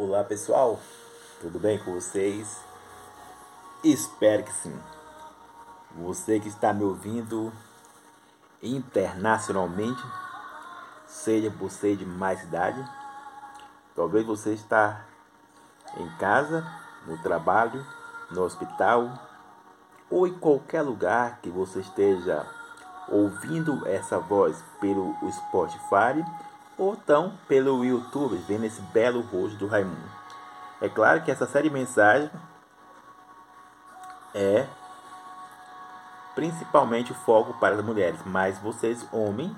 Olá pessoal, tudo bem com vocês? Espero que sim. Você que está me ouvindo internacionalmente, seja você de mais idade, talvez você está em casa, no trabalho, no hospital ou em qualquer lugar que você esteja ouvindo essa voz pelo Spotify ou então pelo YouTube, vendo esse belo rosto do Raimundo. É claro que essa série de mensagens é principalmente o foco para as mulheres, mas vocês, homens,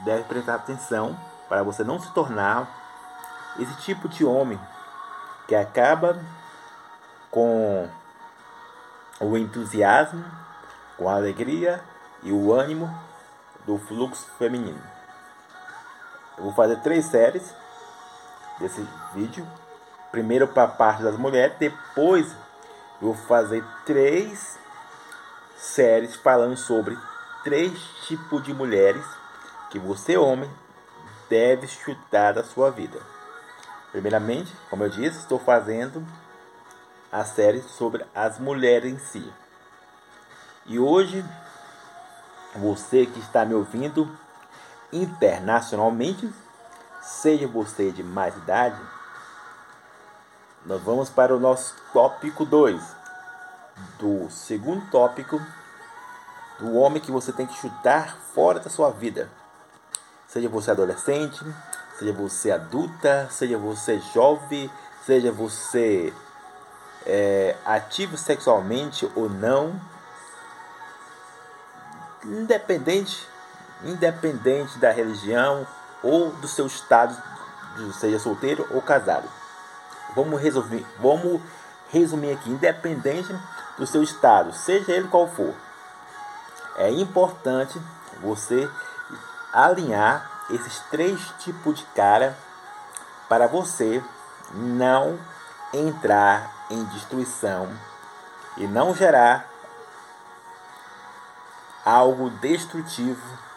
devem prestar atenção para você não se tornar esse tipo de homem que acaba com o entusiasmo, com a alegria e o ânimo do fluxo feminino. Eu vou fazer três séries desse vídeo. Primeiro para a parte das mulheres, depois eu vou fazer três séries falando sobre três tipos de mulheres que você, homem, deve chutar da sua vida. Primeiramente, como eu disse, estou fazendo a série sobre as mulheres em si. E hoje, você que está me ouvindo internacionalmente, seja você de mais idade, nós vamos para o nosso tópico 2, do segundo tópico do homem que você tem que chutar fora da sua vida. Seja você adolescente, seja você adulta, seja você jovem, seja você é, ativo sexualmente ou não, independente independente da religião ou do seu estado, seja solteiro ou casado. Vamos resolver, vamos resumir aqui, independente do seu estado, seja ele qual for. É importante você alinhar esses três tipos de cara para você não entrar em destruição e não gerar algo destrutivo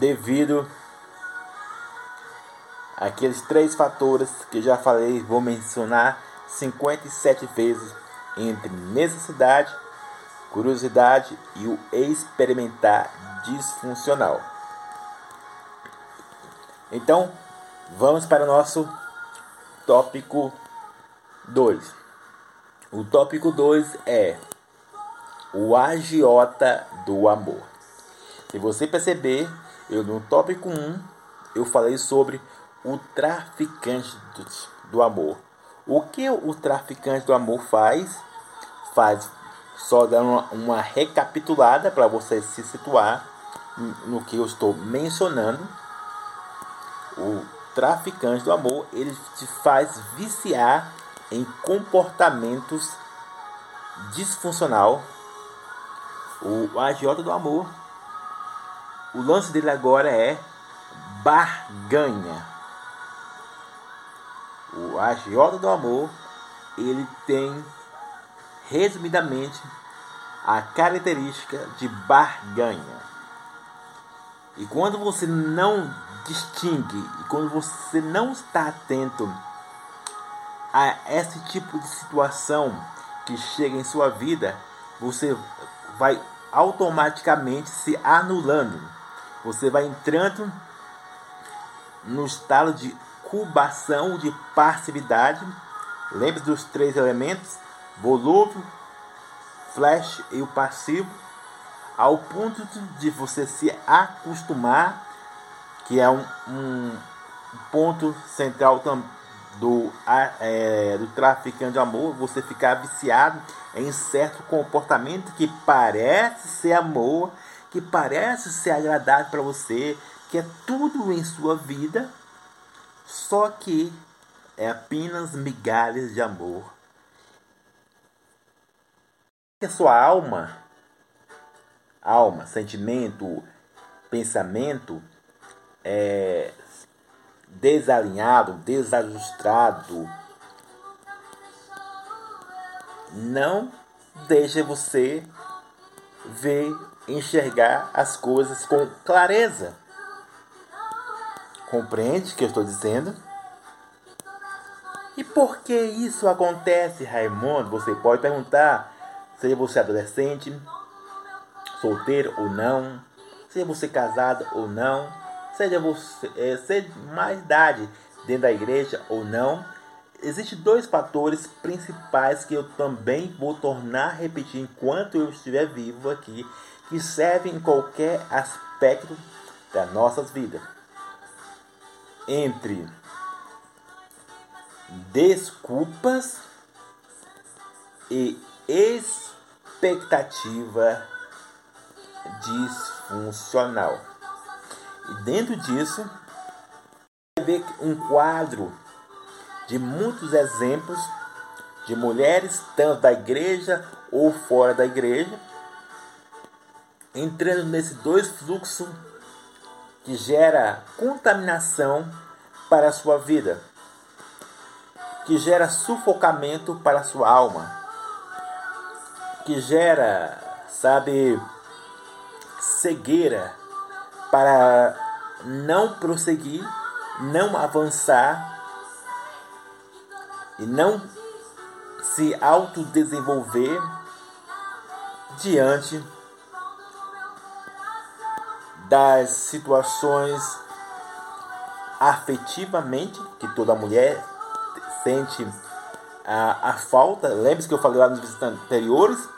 devido àqueles três fatores que já falei, vou mencionar 57 vezes entre necessidade, curiosidade e o experimentar disfuncional. Então, vamos para o nosso tópico 2. O tópico 2 é o agiota do amor. Se você perceber, eu no tópico 1 eu falei sobre o traficante do, do amor. O que o traficante do amor faz? Faz só dando uma, uma recapitulada para você se situar no que eu estou mencionando. O traficante do amor, ele te faz viciar em comportamentos disfuncional. O agiota do amor o lance dele agora é barganha. O agiota do amor, ele tem resumidamente a característica de barganha. E quando você não distingue, e quando você não está atento a esse tipo de situação que chega em sua vida, você vai automaticamente se anulando você vai entrando no estado de cubação, de passividade. Lembre dos três elementos: volúvel, flash e o passivo, ao ponto de você se acostumar, que é um, um ponto central do, é, do traficante de amor, você ficar viciado em certo comportamento que parece ser amor, que parece ser agradável para você, que é tudo em sua vida, só que é apenas migalhas de amor. Que a sua alma, alma, sentimento, pensamento é desalinhado, desajustado, não deixa você ver enxergar as coisas com clareza. Compreende o que eu estou dizendo? E por que isso acontece, Raimundo? Você pode perguntar, seja você adolescente, solteiro ou não, seja você casado ou não, seja você é, seja mais idade dentro da igreja ou não. Existem dois fatores principais que eu também vou tornar a repetir enquanto eu estiver vivo aqui, que servem em qualquer aspecto das nossas vidas entre desculpas e expectativa disfuncional. E dentro disso, vai ver um quadro de muitos exemplos de mulheres, tanto da igreja ou fora da igreja, entrando nesses dois fluxos que gera contaminação para a sua vida, que gera sufocamento para a sua alma, que gera, sabe, cegueira para não prosseguir, não avançar e não se autodesenvolver diante das situações afetivamente que toda mulher sente a, a falta. Lembre-se que eu falei lá nos visitas anteriores.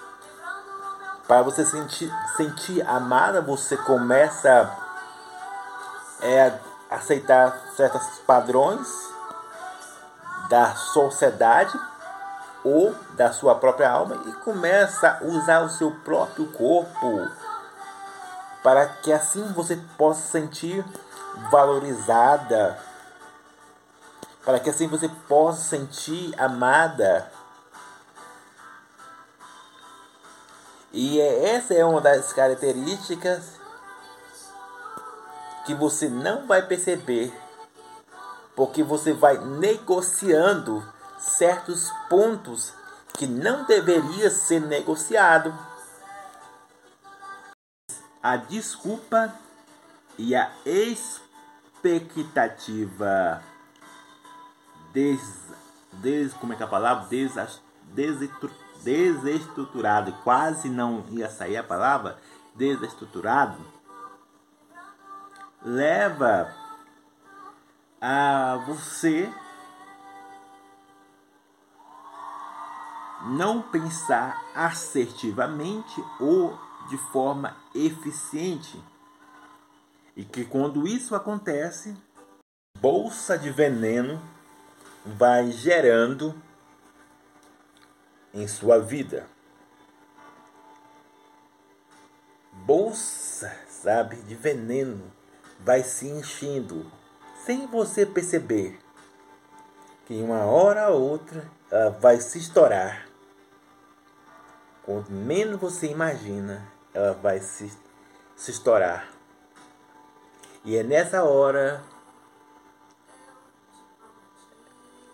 Para você sentir, sentir amada, você começa é, a aceitar certos padrões da sociedade ou da sua própria alma e começa a usar o seu próprio corpo para que assim você possa sentir valorizada, para que assim você possa sentir amada. E é, essa é uma das características que você não vai perceber, porque você vai negociando certos pontos que não deveria ser negociado a desculpa e a expectativa. Des, des como é que é a palavra? Des, desestruturado. Quase não ia sair a palavra desestruturado. Leva a você não pensar assertivamente ou de forma eficiente. E que quando isso acontece, bolsa de veneno vai gerando em sua vida. Bolsa, sabe, de veneno vai se enchendo sem você perceber que uma hora ou outra ela vai se estourar. Quanto menos você imagina, ela vai se, se estourar. E é nessa hora.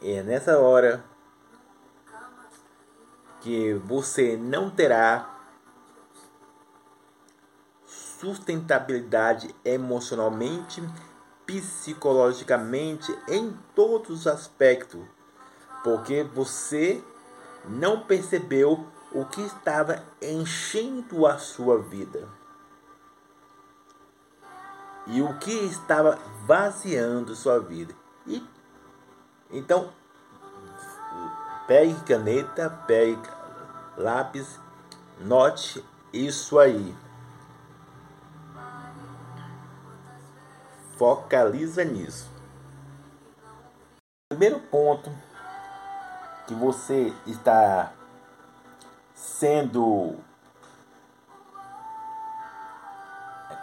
É nessa hora que você não terá sustentabilidade emocionalmente, psicologicamente, em todos os aspectos, porque você não percebeu o que estava enchendo a sua vida e o que estava vaziando sua vida. E então pegue caneta, pegue lápis, note isso aí. Focaliza nisso. Primeiro ponto que você está sendo,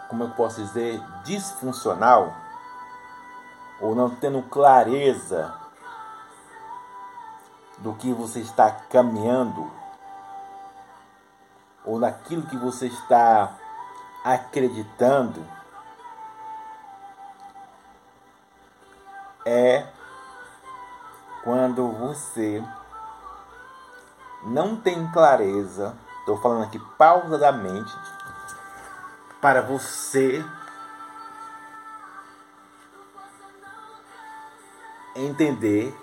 como eu posso dizer, disfuncional, ou não tendo clareza do que você está caminhando, ou naquilo que você está acreditando, é quando você não tem clareza, estou falando aqui pausadamente, para você entender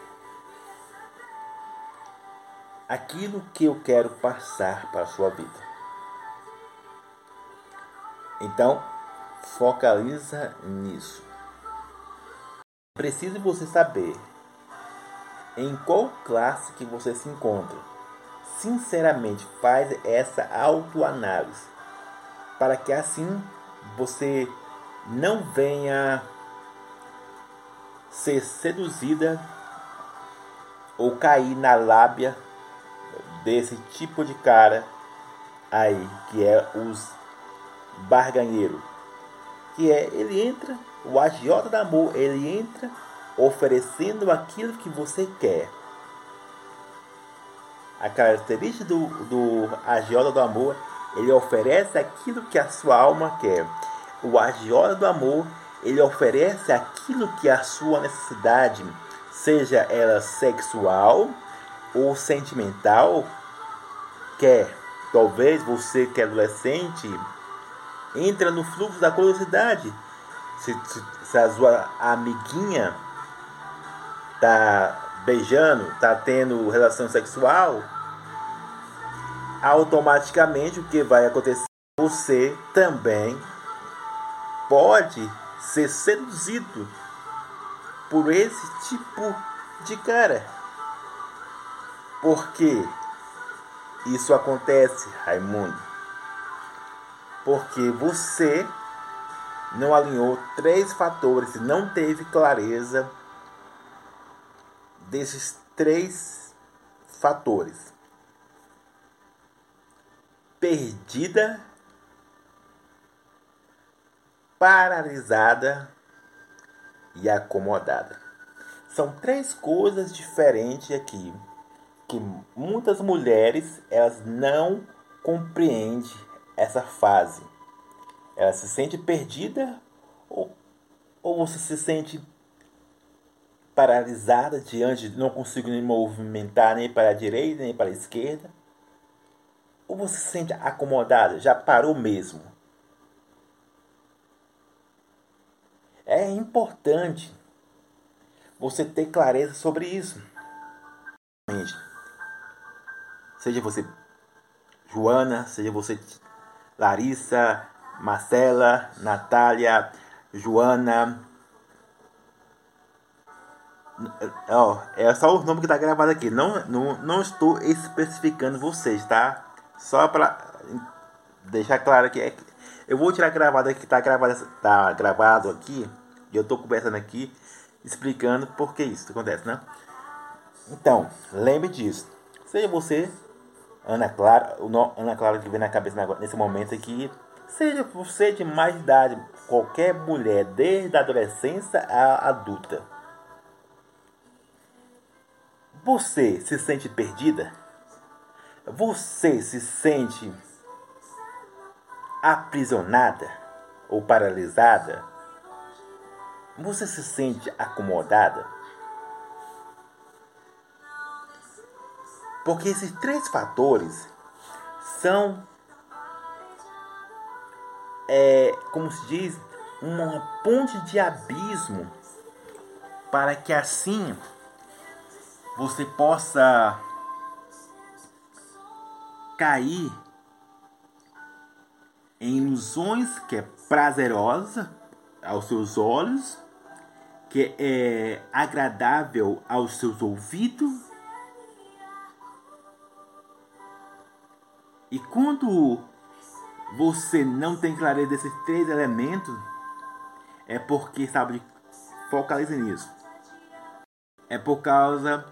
aquilo que eu quero passar para a sua vida. Então, focaliza nisso. Preciso você saber em qual classe que você se encontra. Sinceramente, faz essa autoanálise para que assim você não venha ser seduzida ou cair na lábia desse tipo de cara aí, que é os barganheiro, que é ele entra, o agiota do amor, ele entra oferecendo aquilo que você quer. A característica do, do agiota do amor, ele oferece aquilo que a sua alma quer. O agiota do amor, ele oferece aquilo que a sua necessidade, seja ela sexual ou sentimental, quer. Talvez você que é adolescente entra no fluxo da curiosidade. Se, se, se a sua amiguinha tá beijando, tá tendo relação sexual, automaticamente o que vai acontecer? Você também pode ser seduzido por esse tipo de cara. Por que isso acontece, Raimundo? Porque você não alinhou três fatores, não teve clareza desses três fatores: perdida, paralisada e acomodada. São três coisas diferentes aqui que muitas mulheres elas não compreendem essa fase. Ela se sente perdida ou, ou você se sente paralisada diante de não consigo me movimentar nem para a direita nem para a esquerda? Ou você se sente acomodada, já parou mesmo? É importante você ter clareza sobre isso. Seja você Joana, seja você Larissa, Marcela, Natália, Joana, Ó, é só o nome que tá gravado aqui. Não, não, não estou especificando vocês, tá? Só para deixar claro que é. Eu vou tirar gravado aqui, tá gravado, tá gravado aqui. E eu tô conversando aqui, explicando por que isso acontece, né? Então, lembre disso. Seja você, Ana Clara, o nome Ana Clara que vem na cabeça nesse momento aqui, seja você de mais idade, qualquer mulher, desde a adolescência à adulta você se sente perdida? Você se sente aprisionada ou paralisada? Você se sente acomodada? Porque esses três fatores são, é, como se diz, uma ponte de abismo para que assim você possa cair em ilusões que é prazerosa aos seus olhos, que é agradável aos seus ouvidos. E quando você não tem clareza desses três elementos, é porque, sabe, focalize nisso. É por causa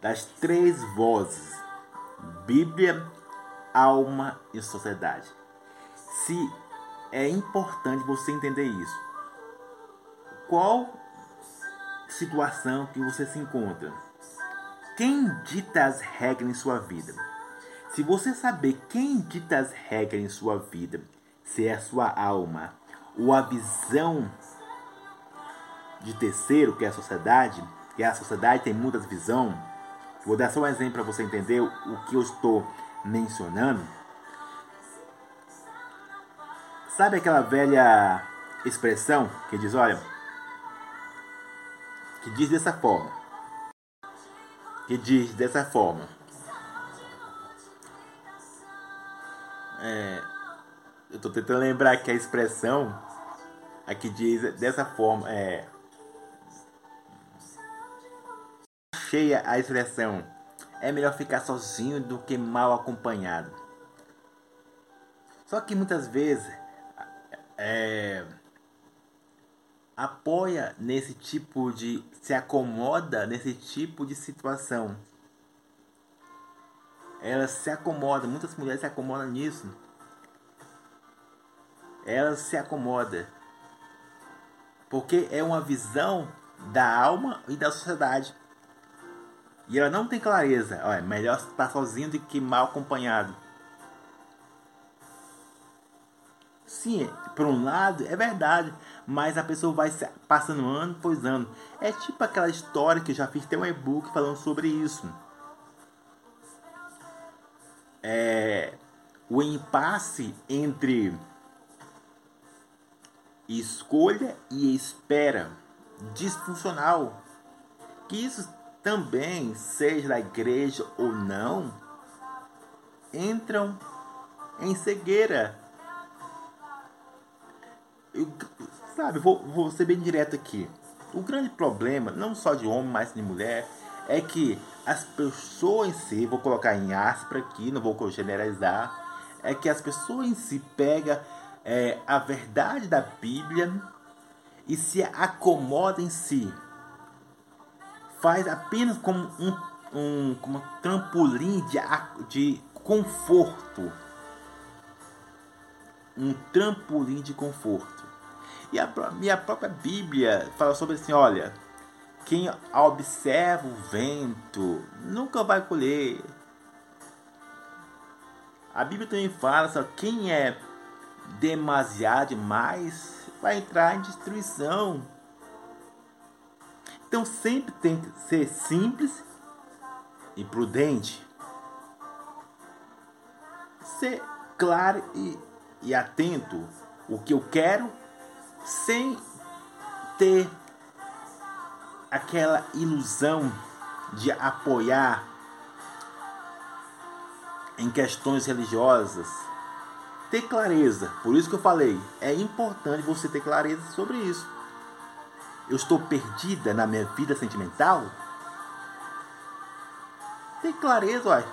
das três vozes: Bíblia, alma e sociedade. Se é importante você entender isso. Qual situação que você se encontra? Quem dita as regras em sua vida? Se você saber quem dita as regras em sua vida, se é a sua alma ou a visão de terceiro, que é a sociedade, que a sociedade tem muitas visões, Vou dar só um exemplo para você entender o que eu estou mencionando. Sabe aquela velha expressão que diz, olha, que diz dessa forma: que diz dessa forma. É, eu estou tentando lembrar que a expressão aqui diz dessa forma é cheia a expressão é melhor ficar sozinho do que mal acompanhado. Só que muitas vezes é, apoia nesse tipo de. se acomoda nesse tipo de situação. Ela se acomoda, muitas mulheres se acomodam nisso. Ela se acomoda. Porque é uma visão da alma e da sociedade. E ela não tem clareza. Olha, melhor estar sozinho do que mal acompanhado. Sim, por um lado é verdade, mas a pessoa vai passando ano após ano. É tipo aquela história que eu já fiz, tem um e-book falando sobre isso. É, o impasse entre escolha e espera disfuncional. Que isso também, seja da igreja ou não, entram em cegueira eu, sabe, vou, vou ser bem direto aqui. O grande problema, não só de homem, mas de mulher, é que as pessoas em si, vou colocar em aspas aqui, não vou generalizar, é que as pessoas em si pegam é, a verdade da Bíblia e se acomoda em si. Faz apenas como um, um, como um trampolim de, de conforto. Um trampolim de conforto. E a minha própria Bíblia fala sobre assim, olha, quem observa o vento nunca vai colher. A Bíblia também fala só quem é demasiado demais vai entrar em destruição. Então sempre tem que ser simples e prudente. Ser claro e, e atento o que eu quero sem ter aquela ilusão de apoiar em questões religiosas. Ter clareza, por isso que eu falei, é importante você ter clareza sobre isso. Eu estou perdida na minha vida sentimental? Ter clareza, olha.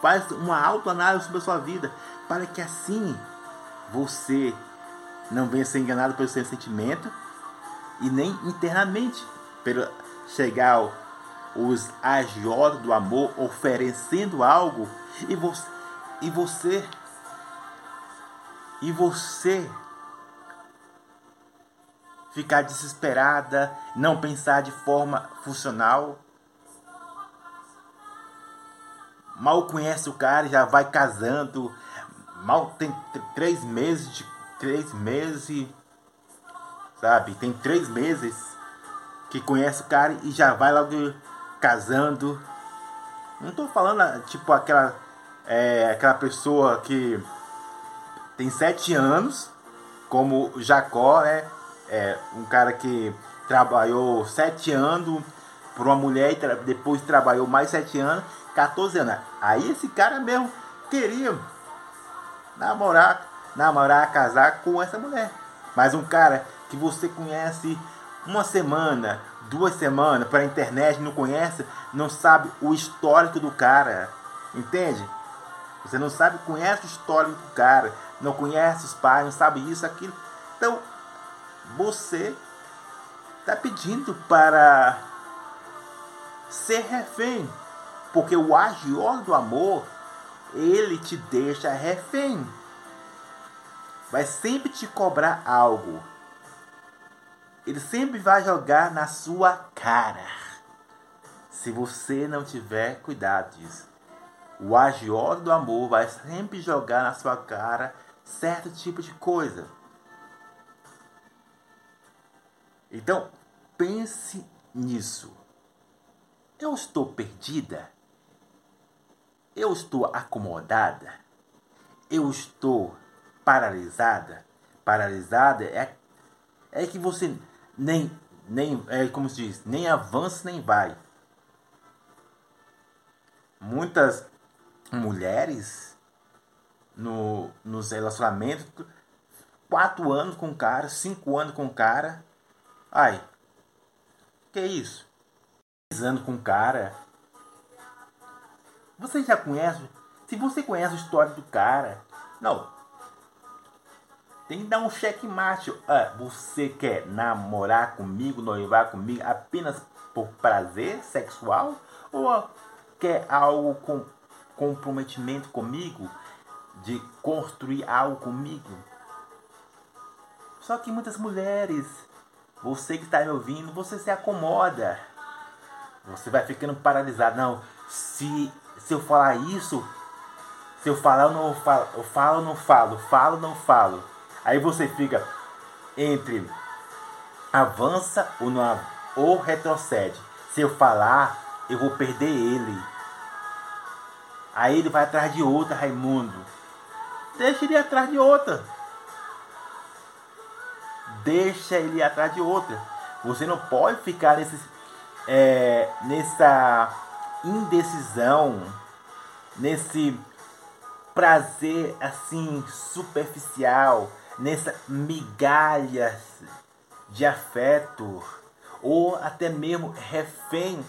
Faz uma autoanálise sobre a sua vida, para que assim você não venha ser enganado pelo seu sentimento e nem internamente pelo chegar os agiotas do amor oferecendo algo e você e você e você ficar desesperada, não pensar de forma funcional. Mal conhece o cara, já vai casando. Mal tem três meses de três meses, sabe? Tem três meses que conhece o cara e já vai logo casando. Não tô falando tipo aquela é, aquela pessoa que tem sete anos, como Jacó, né? É, um cara que trabalhou sete anos por uma mulher e depois trabalhou mais sete anos, 14 anos. Aí esse cara mesmo queria namorar namorar, casar com essa mulher. Mas um cara que você conhece uma semana, duas semanas pela internet, não conhece, não sabe o histórico do cara. Entende? Você não sabe, conhece o histórico do cara, não conhece os pais, não sabe isso, aquilo. Então, você está pedindo para ser refém. Porque o agior do amor, ele te deixa refém vai sempre te cobrar algo. Ele sempre vai jogar na sua cara. Se você não tiver cuidado disso. O agiota do amor vai sempre jogar na sua cara certo tipo de coisa. Então, pense nisso. Eu estou perdida? Eu estou acomodada? Eu estou paralisada, paralisada é, é que você nem, nem é como se diz, nem avança nem vai. muitas mulheres no, nos relacionamentos, quatro anos com o cara, cinco anos com o cara. Ai, que isso? Seis anos com cara. Você já conhece? Se você conhece a história do cara, não. Tem que dar um checkmate. Ah, você quer namorar comigo, noivar comigo apenas por prazer sexual? Ou quer algo com comprometimento comigo? De construir algo comigo? Só que muitas mulheres, você que está me ouvindo, você se acomoda. Você vai ficando paralisado. Não, se, se eu falar isso, se eu falar, eu não falo, eu falo, não falo, falo, não falo. Aí você fica entre avança ou não ou retrocede. Se eu falar, eu vou perder ele. Aí ele vai atrás de outra, Raimundo. Deixa ele ir atrás de outra. Deixa ele ir atrás de outra. Você não pode ficar nesse, é, nessa indecisão, nesse prazer assim superficial, nessa migalhas de afeto ou até mesmo refém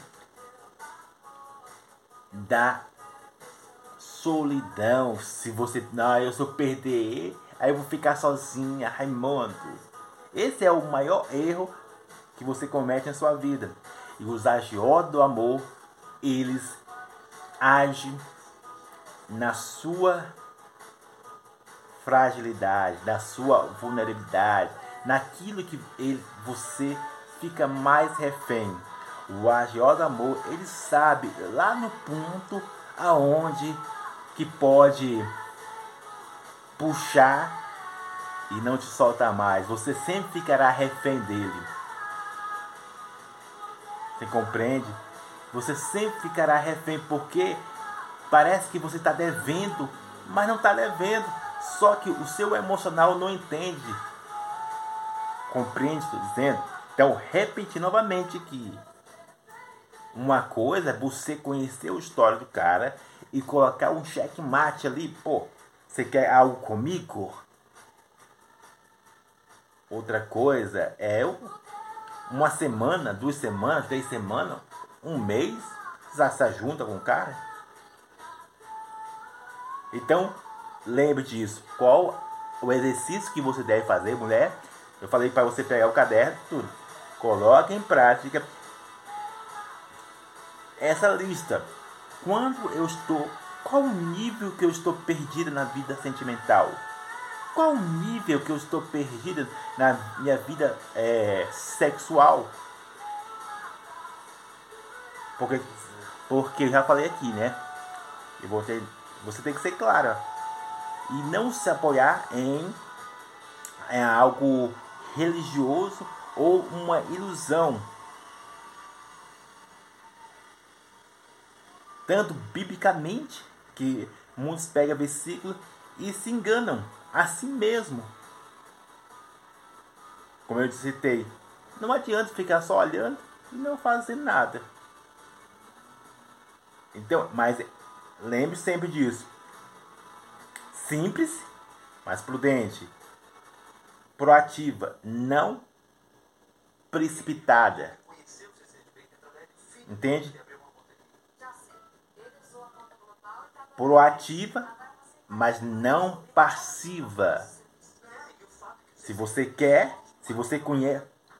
da solidão. Se você, não, eu sou perder, aí eu vou ficar sozinha, Raimundo. Esse é o maior erro que você comete na sua vida. E os agiotas do amor, eles agem na sua fragilidade, na sua vulnerabilidade, naquilo que ele, você fica mais refém. O agiota do amor, ele sabe lá no ponto aonde que pode puxar e não te soltar mais. Você sempre ficará refém dele. Você compreende? Você sempre ficará refém porque parece que você está devendo, mas não está devendo. Só que o seu emocional não entende. Compreende? Estou dizendo. Então, repete novamente que uma coisa é você conhecer a história do cara e colocar um checkmate ali. Pô, você quer algo comigo? Outra coisa é uma semana, duas semanas, três semanas, um mês, já se junta com o cara. Então, lembre disso. Qual o exercício que você deve fazer, mulher? Eu falei para você pegar o caderno, tudo. Coloque em prática essa lista. Quando eu estou, qual o nível que eu estou perdida na vida sentimental? Qual o nível que eu estou perdida na minha vida é, sexual? Porque, porque já falei aqui, né? E você, você tem que ser clara. E não se apoiar em, em algo religioso ou uma ilusão. Tanto biblicamente, que muitos pegam versículos e se enganam a si mesmo. Como eu citei, não adianta ficar só olhando e não fazer nada. Então, mas lembre sempre disso. Simples, mas prudente. Proativa, não precipitada. Entende? Proativa, mas não passiva. Se você quer, se você conhece,